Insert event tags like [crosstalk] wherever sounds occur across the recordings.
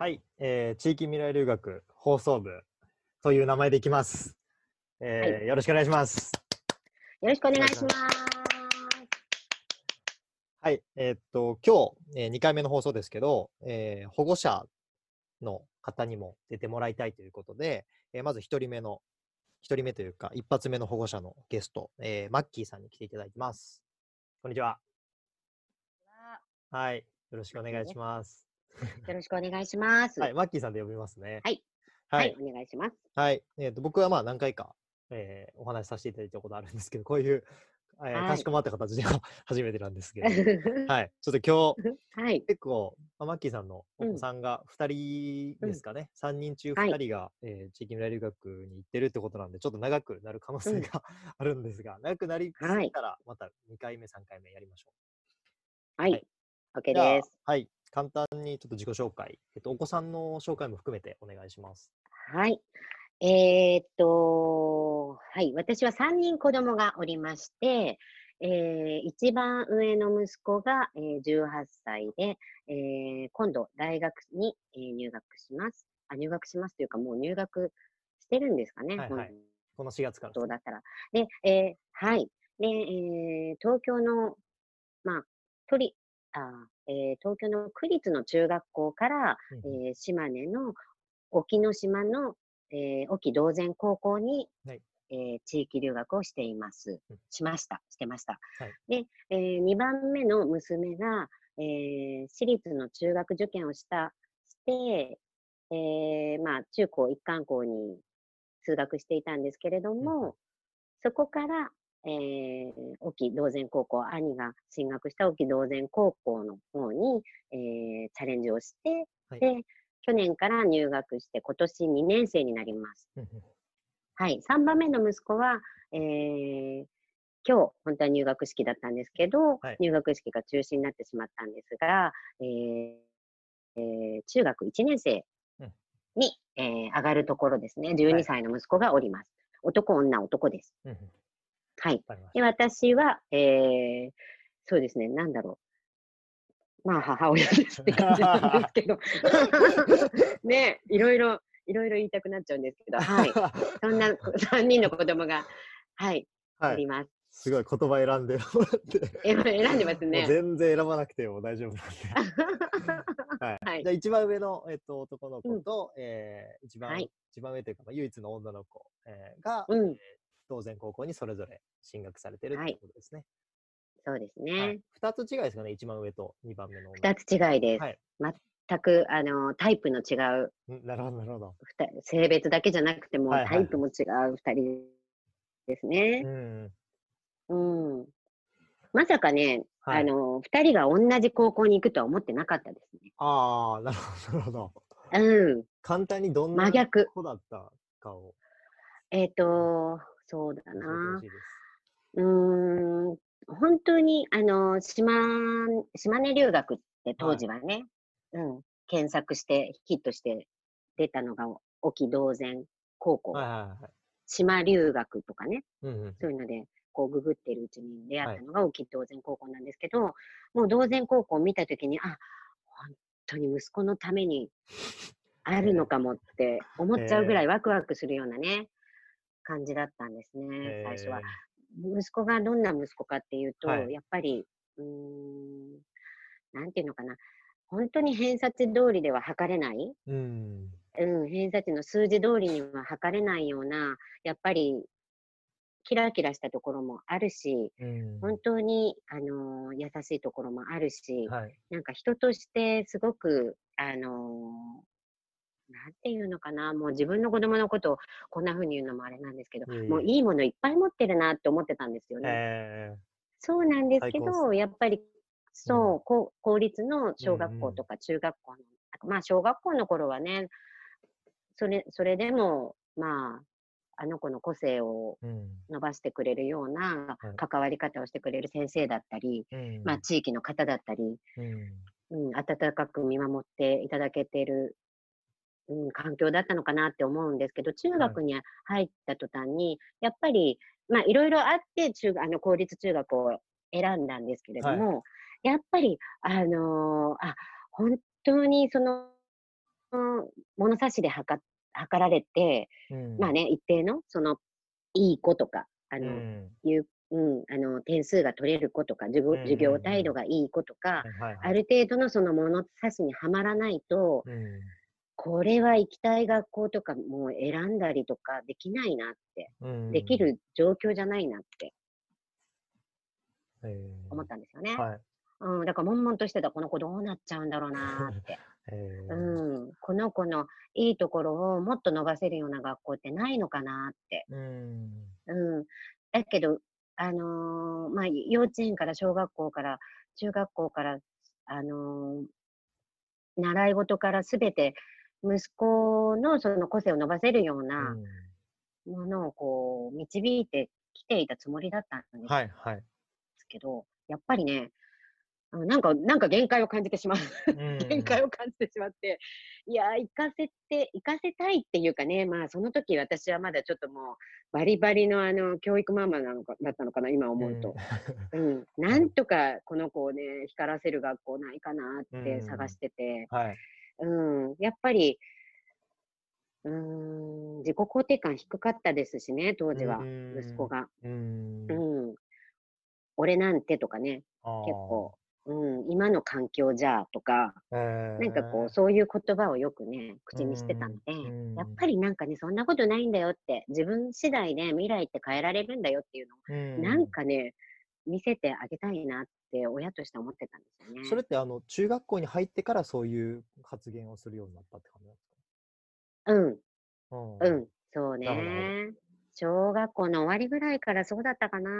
はい、えー地域未来留学放送部という名前でいきます。えーよろしくお願いします。よろしくお願いします。はい、えーっと、今日、え2回目の放送ですけど、えー保護者の方にも出てもらいたいということで、えーまず1人目の、1人目というか、一発目の保護者のゲスト、えーマッキーさんに来ていただいてます。こんにちは。はい、よろしくお願いします。[laughs] よろしくお願いします。は、はいい、マッキーさんで呼びますね。はい。ははいい、お願いします。はい。えーと僕はまあ何回か、えーお話しさせていただいたことあるんですけど、こういう、えーはいかしこまった形では [laughs] 初めてなんですけど、[laughs] はい。ちょっと今日、はい、結構、まあ、マッキーさんのおうん子さんが2人ですかね、3人中はい2人が、えー地域未来留学に行ってるってことなんで、ちょっと長くなる可能性うんがあるんですが、長くなりすはいぎたら、また2回目、3回目やりましょう。はい、はい OK です。はい。簡単にちょっと自己紹介、えっと、お子さんの紹介も含めてお願いします。はい。えーっと、はい、私は3人子供がおりまして、えー一番上の息子が、えー18歳で、えー今度大学に、えー入学します。あ、入学しますというか、もう入学してるんですかね。はいはい本この4月からです当だったら。で、えーはい。で、えー東京の、まあ、都立あー、えー東京の区立の中学校から、うんうんえー島根の沖ノ島の、えー沖道前高校に、はいえー地域留学をしていますうん。しました。してました。はいで、え2番目の娘が、えー私立の中学受験をした、して、えーまあ、中高一貫校に通学していたんですけれどうんも、そこから、えー、沖道前高校、兄が進学した沖道前高校の方に、えーチャレンジをして、はいで、去年から入学して、今年2年生になります。はい。3番目の息子は、えー今日、本当は入学式だったんですけど、はい入学式が中止になってしまったんですが、えーえー中学1年生うんに、えー上がるところですね。12歳の息子がおります。男、女、男です。うんうんはい。で、私は、えーそうですね、なんだろう。まあ、母親ですって感じなんですけど。[laughs] ね、いろいろ、いろいろ言いたくなっちゃうんですけど、はい。た。そんな [laughs] 3人の子供が、はい、はい。おります。すごい言葉選んでもらって。え選んでますね。全然選ばなくても大丈夫なんで。[laughs] はい。はいじゃあ一番上の、えっと、男の子うんと、えー一番、はい一番上というか、まあ、唯一の女の子、えーが、うんえー当然高校にそれぞれ進学されてるとはいいうことですね。そうですはねい。。二、つ違いですかね、一番上と二番目の女二つ違いです。はい。全く、あの、タイプの違う、うんなるほど、なるほど。性別だけじゃなくても、はいはいタイプも違う二人ですねう。ん。うん。まさかね、はいあの、二人が同じ高校に行くとは思ってなかったですね。ああ、なるほど、なるほど。うん。簡単にどんな真逆子だったかをえっ、と、そうだな。うーん、本当に、あの、島、島根留学って当時はね、うん、検索してヒットして出たのが、沖道前高校、はいはいはい。島留学とかね、うんうん。そういうので、こうググってるうちに出会ったのが沖道前高校なんですけど、もう道前高校を見たときに、あ、本当に息子のためにあるのかもって思っちゃうぐらいワクワクするようなね、感じだったんですね、最初は。息子がどんな息子かっていうと、はいやっぱり、うーん、なんていうのかな、本当に偏差値通りでは測れない、えー。うん。うん、偏差値の数字通りには測れないような、やっぱり、キラキラしたところもあるし、うん。本当に、あのー優しいところもあるし、はい。なんか人としてすごく、あのーなんていうのかな、もう自分の子供のことをこんな風に言うのもあれなんですけど、いえいえもういいものいっぱい持ってるなって思ってたんですよね。えそうなんですけど、やっぱり、そう、うんこう公立の小学うんうん校とか中学校の、まあ小学校の頃はね、それ、それでも、まあ、あの子の個性をーうん。伸ばしてくれるようなはい関わり方をしてくれる先生だったり、うん。まあ地域の方だったり、うん。うん、温かく見守っていただけてる、うん、環境だったのかなって思うんですけど、中学に入った途端に、やっぱり、まあ、いろいろあって中、あの、公立中学を選んだんですけれども、やっぱり、あのーあ、本当にその、の物差しで測測られて、うんまあね、一定の、その、いい子とか、あの、うん。いう、うん、あの、点数が取れる子とか、授業授業態度がいい子とか、はいはいある程度のその物差しにはまらないと、うんこれは行きたい学校とかもう選んだりとかできないなって、うんできる状況じゃないなって。えー。思ったんですよね。はい。うん、だから悶々としてたこの子どうなっちゃうんだろうなって。えー。うん、この子のいいところをもっと伸ばせるような学校ってないのかなって。うん。うん、だけど、あのーまあ、幼稚園から小学校から中学校から、あのー習い事からすべて息子のその個性を伸ばせるようなものをこう導いてきていたつもりだったんですはいはい。けど、やっぱりね、なんか、なんか限界を感じてしまう。[laughs] 限界を。を感じてしまって、いやー、行かせて、行かせたいっていうかね、まあ、その時私はまだちょっともう、バリバリのあの、教育ママなのか、だったのかな、今思うと。うん。[laughs] なんとか、この子をね、光らせる学校ないかなって探してて、はい。うん。やっぱり、うーん、自己肯定感低かったですしね、当時は、うん息子が。うんうん。俺なんてとかね、結構、うん、今の環境じゃとか、あー。なんかこう、そういう言葉をよくね、口にしてたので、うんやっぱりなんかね、そんなことないんだよって、自分次第で未来って変えられるんだよっていうのを、うんなんかね、見せてあげたいなって、親として思ってたんですよね。それってあの中学校に入ってからそういう発言をするようになったって感じなんですうん、かうん、そうね。小学校の終わりぐらいからそうだったかな。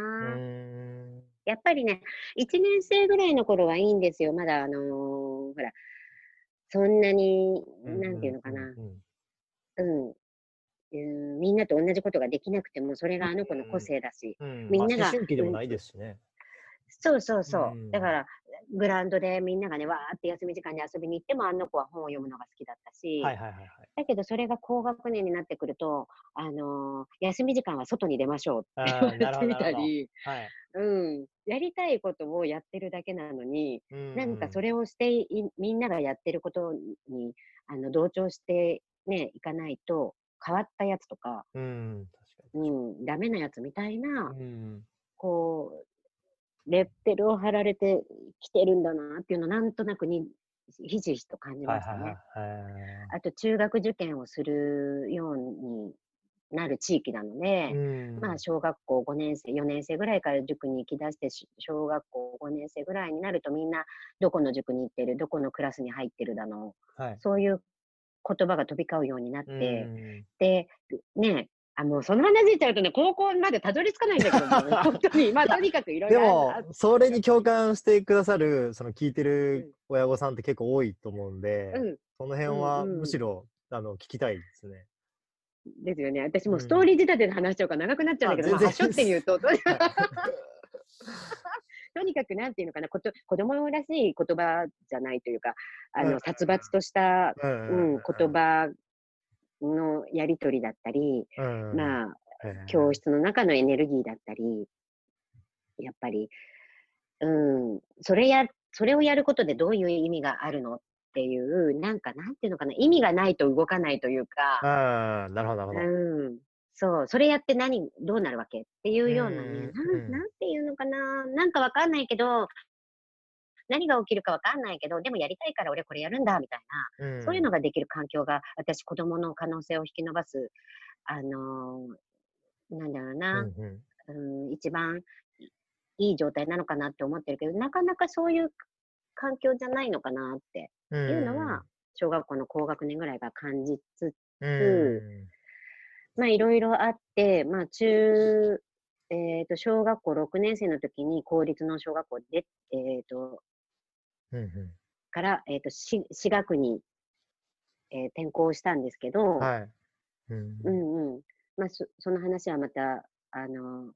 やっぱりね、1年生ぐらいの頃はいいんですよ。まだ、あのーほら、そんなに、なんていうのかな。んんうん。うん、みんなと同じことができなくても、それがあの子の個性だし。うんみんながまあ思春期でもないですしね。そうそうそう。うんだから、グラウンドでみんながね、わーって休み時間に遊びに行っても、あの子は本を読むのが好きだったし、はいはいはいはい。だけどそれが高学年になってくると、あのー休み時間は外に出ましょうあってー言われてみたり、はい。うん、やりたいことをやってるだけなのに、なんかそれ、れをしてい、みんながやってることに、あの、同調してね、いかないと、変わったやつとか、うん、確かに。うん、ダメなやつみたいな、うん。こう、レッテルを貼られてきてるんだなっていうのをなんとなくに、ひしひしと感じましたね。あと、中学受験をするようになる地域なので、うんまあ、小学校5年生、4年生ぐらいから塾に行き出して、し小学校5年生ぐらいになるとみんな、どこの塾に行ってる、どこのクラスに入ってるだの、はい。そういう言葉が飛び交うようになって、うんで、ね、あ、もうその話しちゃうとね、高校までたどり着かないんだけど、も [laughs] う本当に、まあ、とにかくいろいでろもある、それに共感してくださる、その聞いてる親御さんって結構多いと思うんで、うん、その辺はうんうん。むしろ、あの聞きたいですね。ですよね。私もうん。ストーリー仕立てで話しちゃうから長くなっちゃうんだけど、あ全然。まあ、はしょって言うと、[laughs] とにかくなんていうのかな、こと子供らしい言葉じゃないというか、あの、うん。殺伐とした、ううんん、言葉のやりとりだったり、うんまあ、教室の中のエネルギーだったり、やっぱり、うん、それや、それをやることでどういう意味があるのっていう、なんか、なんていうのかな、意味がないと動かないというか、ああ、なるほど、なるほど。うん、そう、それやって何、どうなるわけっていうようなね、うんなんうんなんていうのかな、なんかわかんないけど、何が起きるかわかんないけど、でもやりたいから俺これやるんだ、みたいな、ん。そういうのができる環境が、私、子供の可能性を引き伸ばす、あのーなんだろううな、んうん。うん、一番いい状態なのかなって思ってるけど、なかなかそういう環境じゃないのかなって。いうのは、小学校の高学年ぐらいが感じつつ、うん。まあいろいろあって、まあ中、えっ、と、小学校6年生の時に公立の小学校で、えっ、と、うんうんから、えっ、と、し私学に、えー転校したんですけど、はい。うんうんうん。まあそ、その話はまた、あの、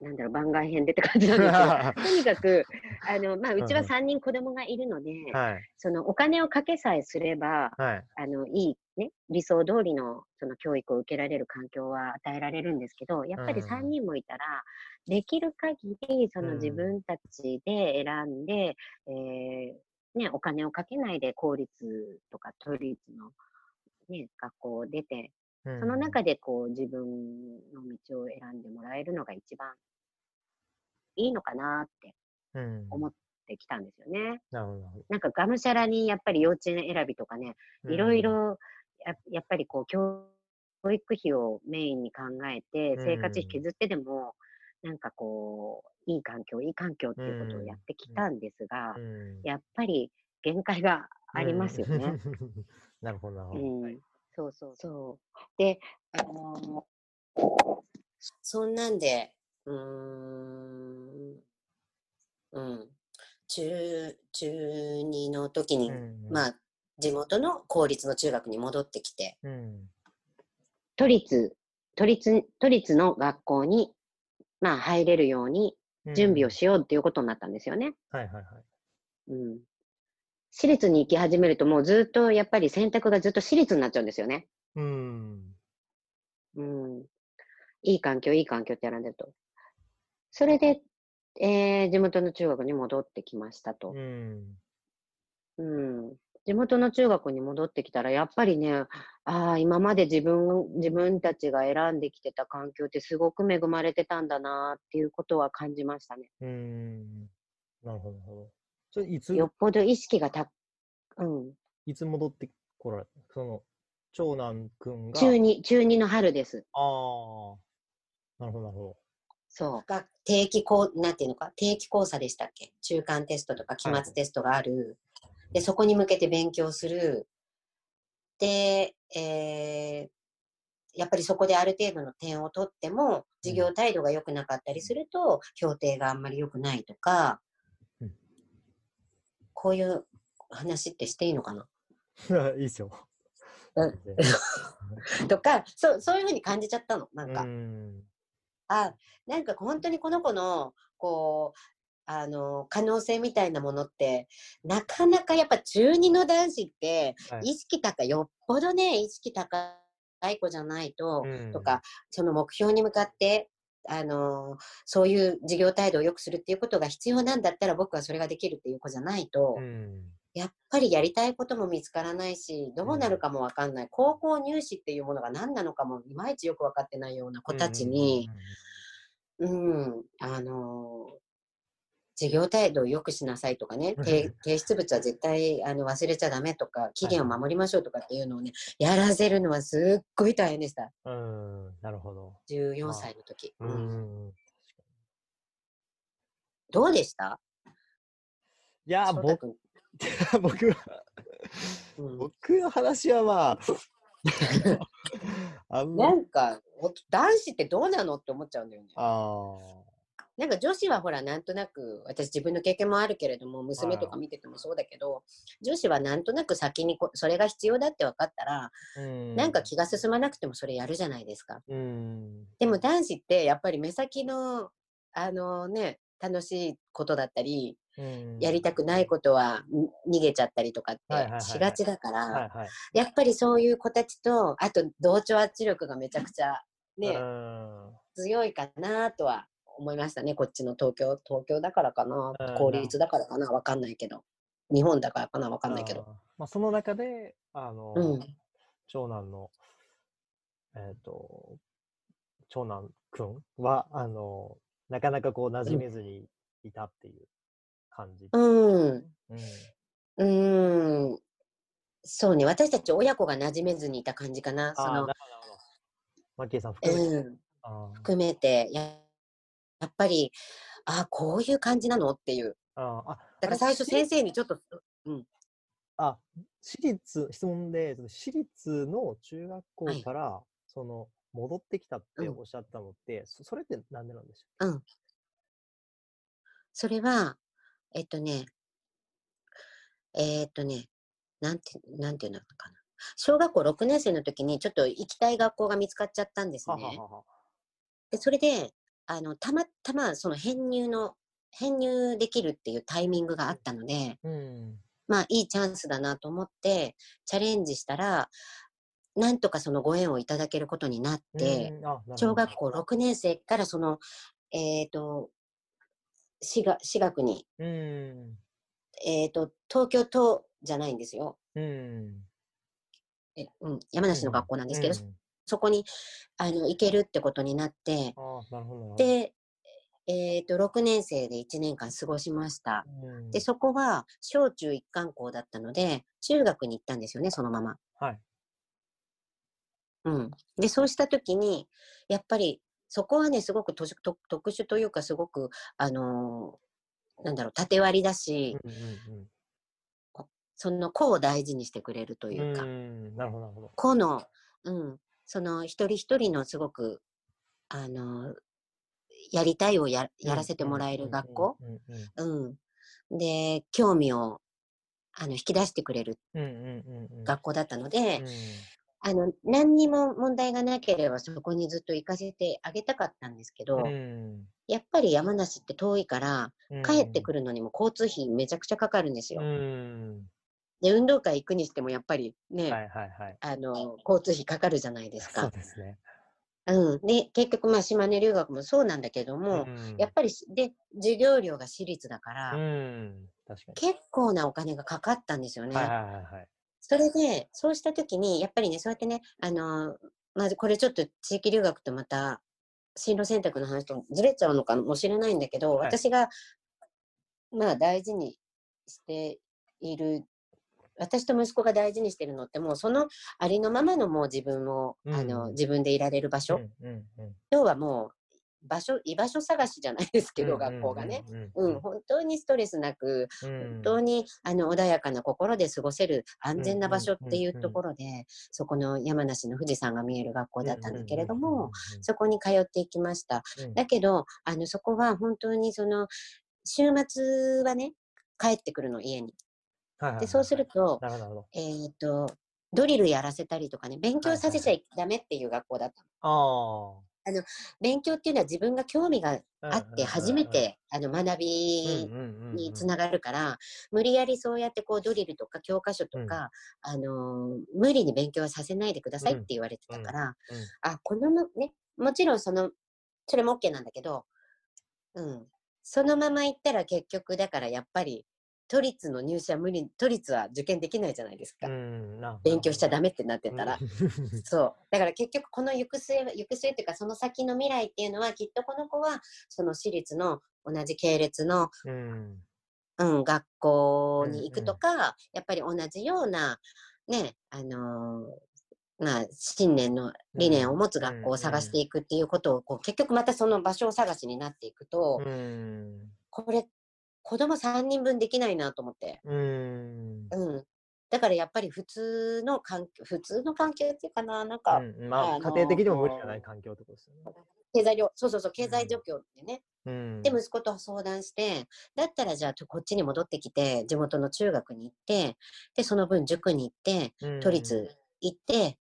なんだろう、番外編でって感じなんですけど、[laughs] とにかく、あの、まあ、うちはうんうん3人子供がいるので、はい。そのお金をかけさえすれば、はい。あの、いい、ね、理想通りのその教育を受けられる環境は与えられるんですけど、やっぱりうん。3人もいたら、できる限り、そのうん。自分たちで選んで、えーね、お金をかけないで公立とか都立の、ね、学校を出て、うんその中でこう自分の道を選んでもらえるのが一番いいのかなってうん。思ってきたんですよね。ななんかがむしゃらにやっぱり幼稚園選びとかね、ど。いろいろややっぱりこう教教育費をメインに考えてうん生活費削ってでも、なんかこういい環境いい環境っていうことをやってきたんですが、うん。うんやっぱり限界がありますよね。。うんなるほど、なるほど。うん、そうそうそう。で、あのそんなんで、うーん、うん、中、中2の時に、うんまあ、地元の公立の中学に戻ってきて、うん。都立、都立、都立の学校に、まあ、入れるように準備をしようっていうことになったんですよね。はいはいはい。うん。私立に行き始めると、もうずっと、やっぱり選択がずっと私立になっちゃうんですよね。うん。うん。いい環境、いい環境って選んでると。それで、えー地元の中学に戻ってきましたとう。ん。うん。地元の中学に戻ってきたら、やっぱりね、ああ、今まで自分、自分たちが選んできてた環境ってすごく恵まれてたんだなっていうことは感じましたね。うん。なるほど、なるほど。それいつ、よっぽど意識がた、うん。いつ戻ってこられた？その、長男くんが？中2、中2の春です。ああ。なるほど、なるほそう。が定期こう、なんていうのか、定期考査でしたっけ？中間テストとか期はい末テストがある。で、そこに向けて勉強する。で、えーやっぱりそこである程度の点を取っても、授業態度が良くなかったりすると、評定があんまり良くないとか、うんこういう話ってしていいのかな？ど。[laughs] いいっすよ。うんとかそう、そういうふうに感じちゃったの。なんか、うん。あ、なんか本当にこの子の、こう、あの、可能性みたいなものって、なかなかやっぱ中二の男子って、はい意識高い、よっぽどね、意識高い子じゃないと、うんとか、その目標に向かって、あの、そういう授業態度を良くするっていうことが必要なんだったら僕はそれができるっていう子じゃないと、うん。やっぱりやりたいことも見つからないし、どうなるかもわかんない。高校入試っていうものが何なのかもいまいちよく分かってないような子たちに、うん、あのー授業態度を良くしなさいとかね、提提出物は絶対あの忘れちゃダメとか、期限を守りましょうとかっていうのをね、やらせるのはすっごい大変でした。うん。うん。なるほど。14歳の時。ううんん。どうでした？いや、僕、君 [laughs] 僕は、うん僕の話はまあ、[laughs] なんか、お男子ってどうなのって思っちゃうんだよね。あなんか女子はほらなんとなく私自分の経験もあるけれども娘とかはい見ててもそうだけど女子はなんとなく先にこそれが必要だって分かったら。なんか気が進まなくてもそれやるじゃないですか。うん。でも男子ってやっぱり目先のあのね楽しいことだったりうんやりたくないことはん逃げちゃったりとかってしがちだから。やっぱりそういう子たちとあと同調圧力がめちゃくちゃねうん強いかなとは思いましたね、こっちの東京、東京だからかな。うん、公立だからかな、わかんないけど、日本だからかな、わかんないけど。あー。まあ、その中で、あの、うん。長男の、えっ、と、長男くんは、あの、なかなかこう、馴染めずにいたっていう感じ。うん、うん。うーん、そうね、私たち親子が馴染めずにいた感じかな、その。マッキーさん含めて。うん、含めて、ややっぱり、あこういう感じなの？っていう。あー、あだから最初先生にちょっと、うん、あ、私立、質問で、私立の中学校はいから、その、戻ってきたってうんおっしゃったのって、そそれってなんでなんでしうん。それは、えっとね、えーっとね、なんて、なんていうのかな。小学校6年生の時にちょっと行きたい学校が見つかっちゃったんですょうね。はははで、それで、あの、たまたまその編入の、編入できるっていうタイミングがあったので、うん。まあいいチャンスだなと思ってチャレンジしたら、なんとかそのご縁をいただけることになって、うん小学校6年生からその、えっ、と、私が私学にうん。えっ、と、東京都じゃないんですよ。うん。えうん、山梨の学校なんですけど、うんそこにあの行けるってことになって、で、えっ、と、6年生で1年間過ごしました。うんで、そこは小中一貫校だったので、中学に行ったんですよね、そのまま。はい。うん。で、そうしたときに、やっぱり、そこはね、すごくとしと特殊というか、すごく、あのーなんだろう、縦割りだし、うんうんその子を大事にしてくれるとうん。いうか、ん。なるほど、なるほど。子の、うん、その一人一人のすごく、あのーやりたいをややらせてもらえる学校、うん。で、興味を、あの、引き出してくれる。学校だったので、うんあの、何にも問題がなければそこにずっと行かせてあげたかったんですけど、うんやっぱり山梨って遠いから、うん帰ってくるのにも交通費めちゃくちゃかかるんですよ。うん。で、運動会行くにしてもやっぱりね、はいはいはい。あの、交通費かかるじゃないですそうか。ですね。うん。で、結局まあ島根留学もそうなんだけども、んやっぱりし、で、授業料が私立だから、うん。確か結構なお金がかかったんですよね。に。はいはいはいはい。それで、そうしたときに、やっぱりね、そうやってね、あのーまずこれちょっと地域留学とまた、進路選択の話とずれちゃうのかもしれないんだけど、はい私が、まあ大事にしている、私と息子が大事にしてるのって、もうそのありのままのもう自分を、あの、うん自分でいられる場所、うんうんうん要はもう、場所、居場所探しじゃないですけど、学校がね。。うんうん、本当にストレスなく、うん本当にあの穏やかな心で過ごせる安全な場所っていううんうんうんところで、そこの山梨の富士山が見える学校だったんだけれども、うんうんうんそこに通っていきました。うんだけど、あのそこは本当にその週末はね、帰ってくるの、家に。はいはいはいで、そうすると、なるほどえっ、と、ドリルやらせたりとかね、勉強させちゃダメっていう学校だったの。ど。勉強っていうのは自分が興味がああって初めてあの学びにつながるから、無理やりそうやってこうドリルとか教科書とか、あのー無理に勉強はさせないでくださいって言われてたから、あ、このま、ね、もちろんその、それも OK なんだけど、うん。そのまま行ったら結局だからやっぱり都立の入試は無理、都立は受験できないじゃないですか。勉強しちゃダメメってなってたら。そう。だから結局この行く末は、行く末っていうかその先の未来っていうのはきっとこの子はその私立の同じ系列の、うん。うん、学校に行くとうんか、やっぱり同じような、ね、あのーまあ、信念の理念を持つ学校を探していくっていうことを、こう結局またその場所を探しになっていくと、うん。これ、子供3人分できないなと思って。うん。うん。だからやっぱり普通の環境、普通の環境っていうかな、なんか、うんまあ、あ家庭的にも無理じゃない環境ってことですよね。経済状そうそうそう、経済状況ってね。うん。で、息子と相談して、だったらじゃあこっちに戻ってきて、地元の中学に行って、で、その分塾に行って、うん都立行って、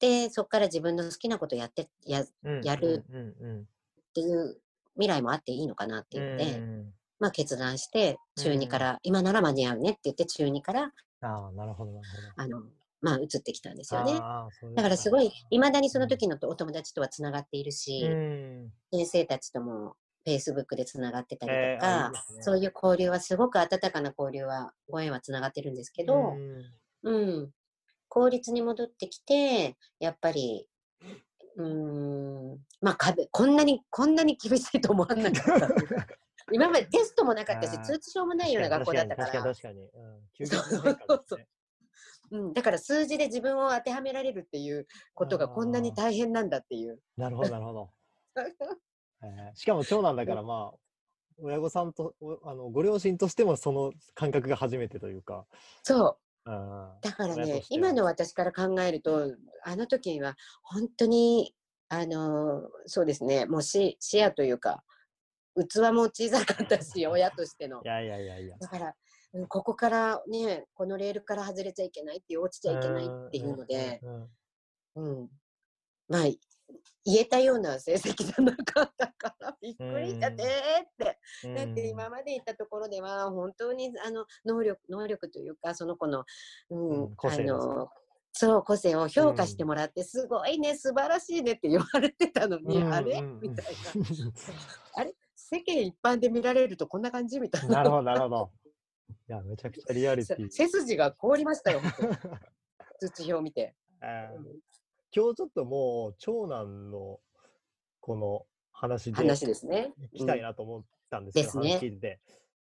で、そこから自分の好きなことやって、やっうんやるうんうんていう未来もあっていいのかなってうん。いうので、うんまあ決断して、中2から、今なら間に合うねって言って、中2から、ああ、なるほど、なるほど。あの、まあ移ってきたんですよね。だからすごい、いまだにその時のお友達とはつながっているし、うん。先生たちとも Facebook でつながってたりえーとか、あいいですねそういう交流はすごく温かな交流は、ご縁はつながってるんですけど、うんうん。公立に戻ってきて、やっぱり、うーん、まあ壁、こんなに、こんなに厳しいと思わなかった。今までテストもなかったし通知表もないような学校だったか確かにら、確かに。確かに。う。ん。だから数字で自分を当てはめられるっていうことがこんなに大変なんだっていう。なるほど、なるほど。[laughs] えーしかも長男だから、まあ、親御さんと、おあのご両親としてもその感覚が初めてというか。そう。うん。だからね、今の私から考えると、あの時には本当に、あのーそうですね、もう視視野というか、器も小さかったし、[laughs] 親としてのい。やいやいやいや。だから、うんここからね、このレールから外れちゃいけないっていう、落ちちゃいけないっていうので、うん。まあ、言えたような成績じゃなかったから、びっくりしちゃってだって今まで行ったところでは、本当にあの能力、能力というか、その子の、うん、あの、そう、個性を評価してもらって、すごいね、素晴らしいねって言われてたのに、うんあれ？みたいな。[laughs] あれ？世間一般で見られるとこんな感じみたいな。なるほど、なるほど。いや、めちゃくちゃリアリティ。背筋が凍りましたよ、通知表を見て。[laughs] 今日ちょっともう、長男のこの話で話ですね。行きたいなと思ったんですよ、ですね話聞いてて。